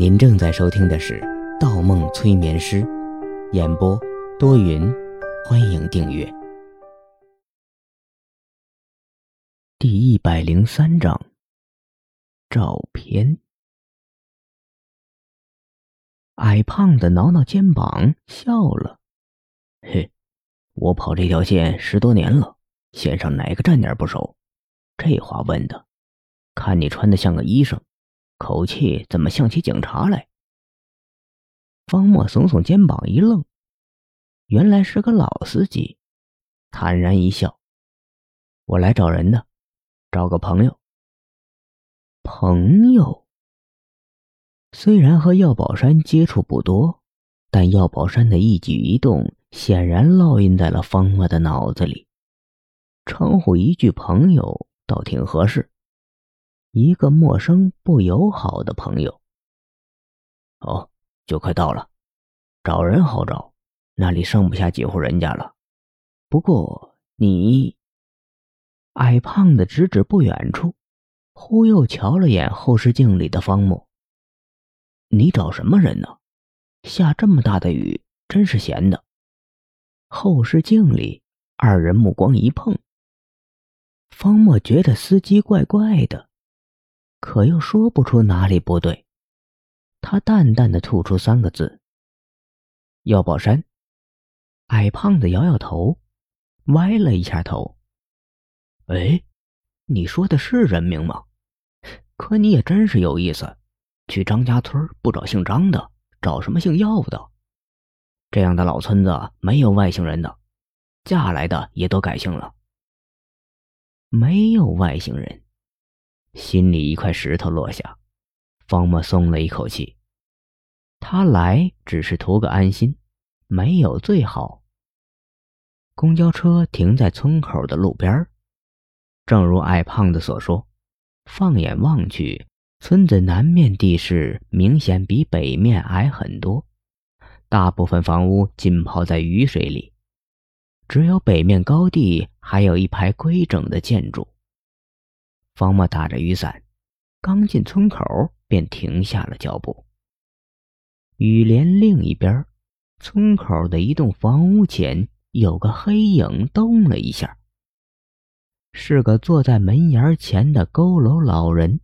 您正在收听的是《盗梦催眠师》，演播多云，欢迎订阅。第一百零三章，照片。矮胖子挠挠肩膀，笑了：“嘿，我跑这条线十多年了，线上哪个站点不熟？这话问的，看你穿的像个医生。”口气怎么像起警察来？方墨耸耸肩膀一愣，原来是个老司机，坦然一笑：“我来找人的，找个朋友。”朋友。虽然和药宝山接触不多，但药宝山的一举一动显然烙印在了方墨的脑子里，称呼一句朋友倒挺合适。一个陌生不友好的朋友。哦，就快到了，找人好找，那里剩不下几户人家了。不过你，矮胖子指指不远处，忽又瞧了眼后视镜里的方木。你找什么人呢？下这么大的雨，真是闲的。后视镜里，二人目光一碰，方墨觉得司机怪怪的。可又说不出哪里不对，他淡淡的吐出三个字：“药宝山。”矮胖子摇摇头，歪了一下头。“哎，你说的是人名吗？可你也真是有意思，去张家村不找姓张的，找什么姓药的？这样的老村子没有外姓人的，嫁来的也都改姓了，没有外姓人。”心里一块石头落下，方墨松了一口气。他来只是图个安心，没有最好。公交车停在村口的路边正如矮胖子所说，放眼望去，村子南面地势明显比北面矮很多，大部分房屋浸泡在雨水里，只有北面高地还有一排规整的建筑。方墨打着雨伞，刚进村口便停下了脚步。雨帘另一边，村口的一栋房屋前有个黑影动了一下，是个坐在门檐前的佝偻老人，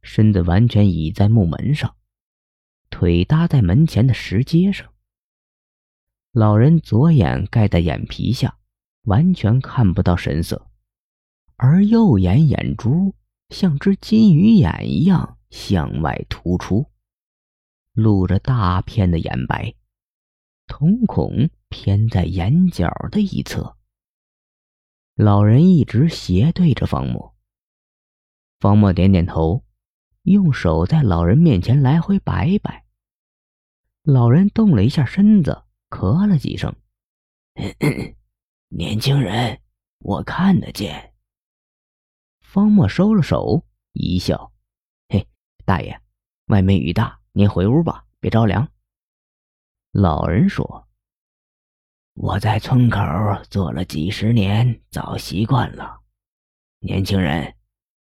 身子完全倚在木门上，腿搭在门前的石阶上。老人左眼盖在眼皮下，完全看不到神色。而右眼眼珠像只金鱼眼一样向外突出，露着大片的眼白，瞳孔偏在眼角的一侧。老人一直斜对着方墨。方墨点点头，用手在老人面前来回摆摆。老人动了一下身子，咳了几声：“ 年轻人，我看得见。”方墨收了手，一笑：“嘿，大爷，外面雨大，您回屋吧，别着凉。”老人说：“我在村口做了几十年，早习惯了。年轻人，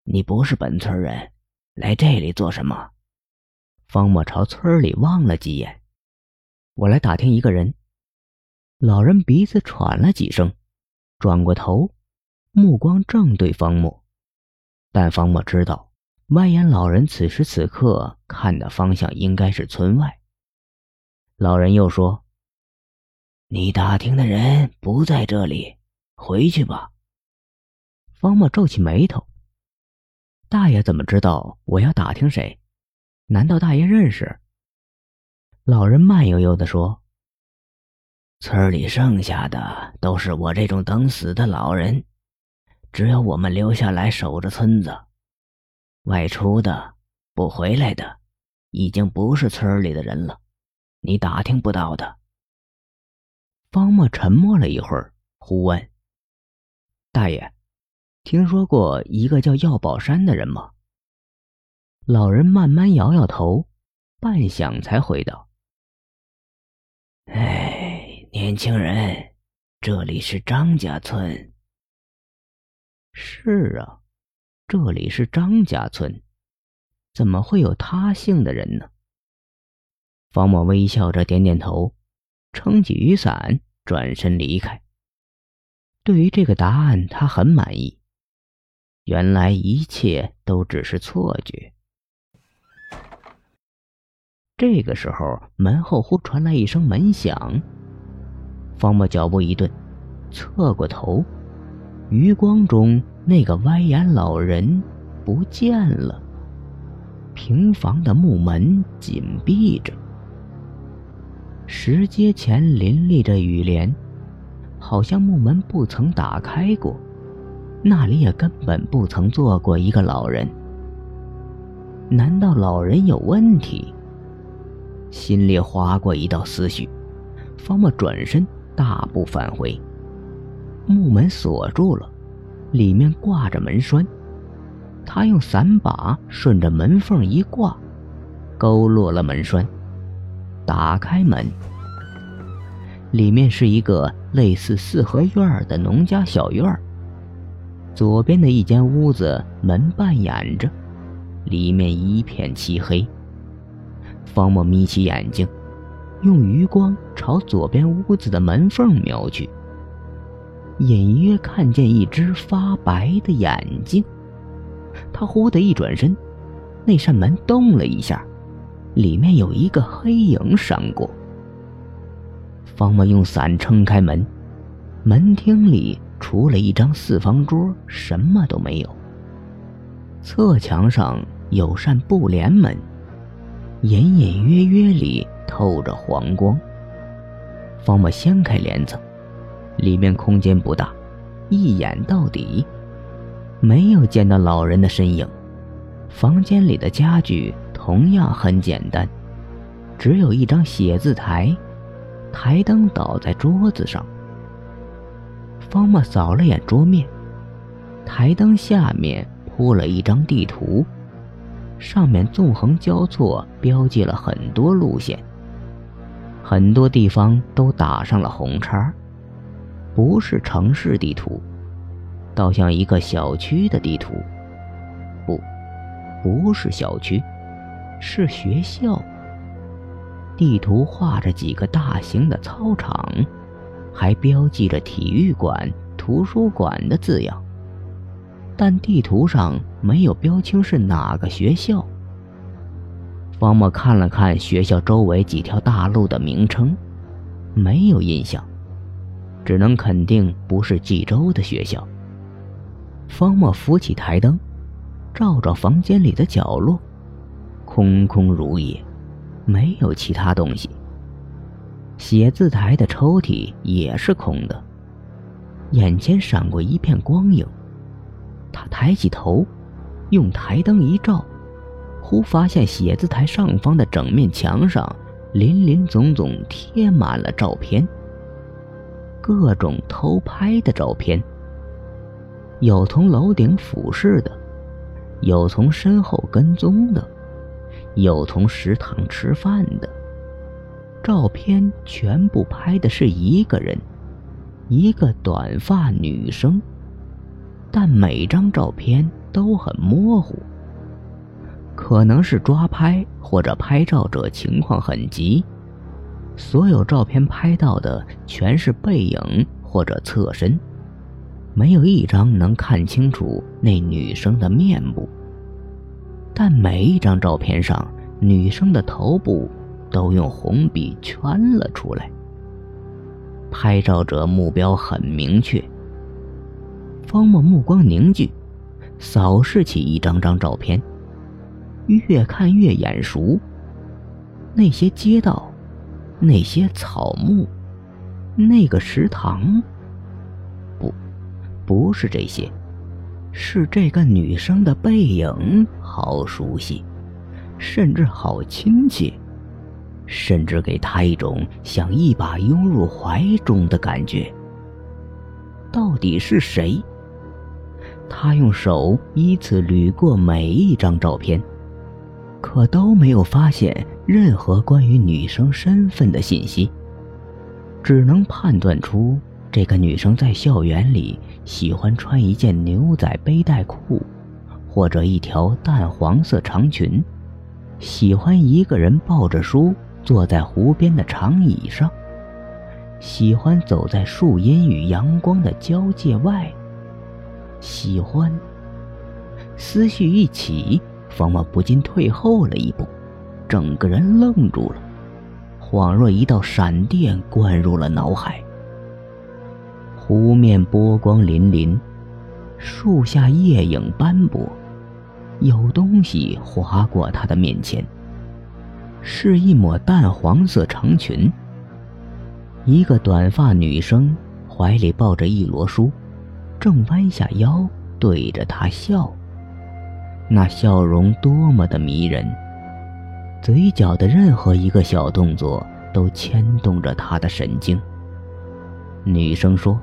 你不是本村人，来这里做什么？”方墨朝村里望了几眼：“我来打听一个人。”老人鼻子喘了几声，转过头，目光正对方墨。但方墨知道，外眼老人此时此刻看的方向应该是村外。老人又说：“你打听的人不在这里，回去吧。”方墨皱起眉头：“大爷怎么知道我要打听谁？难道大爷认识？”老人慢悠悠地说：“村里剩下的都是我这种等死的老人。”只有我们留下来守着村子，外出的、不回来的，已经不是村里的人了，你打听不到的。方墨沉默了一会儿，忽问：“大爷，听说过一个叫药宝山的人吗？”老人慢慢摇摇头，半晌才回道：“哎，年轻人，这里是张家村。”是啊，这里是张家村，怎么会有他姓的人呢？方墨微笑着点点头，撑起雨伞，转身离开。对于这个答案，他很满意。原来一切都只是错觉。这个时候，门后忽传来一声门响。方墨脚步一顿，侧过头，余光中那个歪眼老人不见了。平房的木门紧闭着，石阶前林立着雨帘，好像木门不曾打开过，那里也根本不曾坐过一个老人。难道老人有问题？心里划过一道思绪，方墨转身大步返回。木门锁住了，里面挂着门栓。他用伞把顺着门缝一挂，勾落了门栓，打开门。里面是一个类似四合院的农家小院左边的一间屋子门半掩着，里面一片漆黑。方墨眯起眼睛，用余光朝左边屋子的门缝瞄去，隐约看见一只发白的眼睛。他忽地一转身，那扇门动了一下，里面有一个黑影闪过。方墨用伞撑开门，门厅里除了一张四方桌，什么都没有。侧墙上有扇布帘门，隐隐约约里透着黄光。方墨掀开帘子，里面空间不大，一眼到底。没有见到老人的身影，房间里的家具同样很简单，只有一张写字台，台灯倒在桌子上。方墨扫了眼桌面，台灯下面铺了一张地图，上面纵横交错标记了很多路线，很多地方都打上了红叉，不是城市地图。倒像一个小区的地图，不，不是小区，是学校。地图画着几个大型的操场，还标记着体育馆、图书馆的字样，但地图上没有标清是哪个学校。方墨看了看学校周围几条大路的名称，没有印象，只能肯定不是冀州的学校。方墨扶起台灯，照照房间里的角落，空空如也，没有其他东西。写字台的抽屉也是空的。眼前闪过一片光影，他抬起头，用台灯一照，忽发现写字台上方的整面墙上，林林总总贴满了照片，各种偷拍的照片。有从楼顶俯视的，有从身后跟踪的，有从食堂吃饭的。照片全部拍的是一个人，一个短发女生，但每张照片都很模糊，可能是抓拍或者拍照者情况很急。所有照片拍到的全是背影或者侧身。没有一张能看清楚那女生的面部，但每一张照片上女生的头部都用红笔圈了出来。拍照者目标很明确。方墨目光凝聚，扫视起一张张照片，越看越眼熟。那些街道，那些草木，那个食堂。不不是这些，是这个女生的背影，好熟悉，甚至好亲切，甚至给他一种想一把拥入怀中的感觉。到底是谁？他用手依次捋过每一张照片，可都没有发现任何关于女生身份的信息，只能判断出。这个女生在校园里喜欢穿一件牛仔背带裤，或者一条淡黄色长裙，喜欢一个人抱着书坐在湖边的长椅上，喜欢走在树荫与阳光的交界外。喜欢。思绪一起，方妈不禁退后了一步，整个人愣住了，恍若一道闪电灌入了脑海。湖面波光粼粼，树下叶影斑驳，有东西划过他的面前。是一抹淡黄色长裙。一个短发女生怀里抱着一摞书，正弯下腰对着他笑。那笑容多么的迷人，嘴角的任何一个小动作都牵动着他的神经。女生说。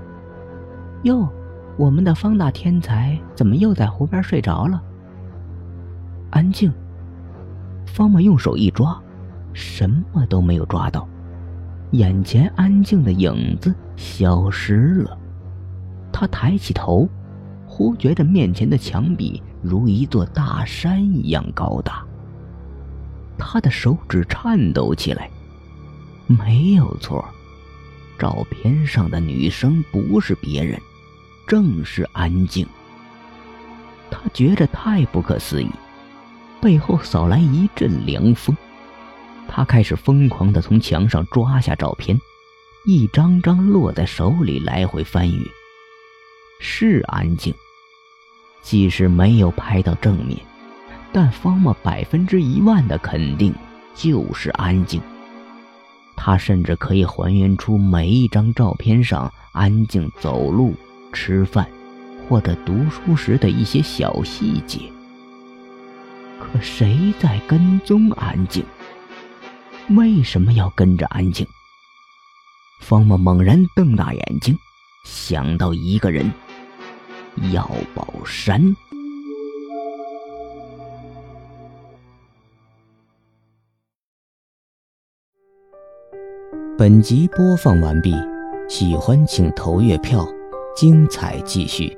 哟，我们的方大天才怎么又在湖边睡着了？安静。方木用手一抓，什么都没有抓到，眼前安静的影子消失了。他抬起头，忽觉着面前的墙壁如一座大山一样高大。他的手指颤抖起来，没有错，照片上的女生不是别人。正是安静。他觉着太不可思议，背后扫来一阵凉风。他开始疯狂的从墙上抓下照片，一张张落在手里，来回翻阅。是安静，即使没有拍到正面，但方默百分之一万的肯定就是安静。他甚至可以还原出每一张照片上安静走路。吃饭，或者读书时的一些小细节。可谁在跟踪安静？为什么要跟着安静？方默猛然瞪大眼睛，想到一个人——药宝山。本集播放完毕，喜欢请投月票。精彩继续。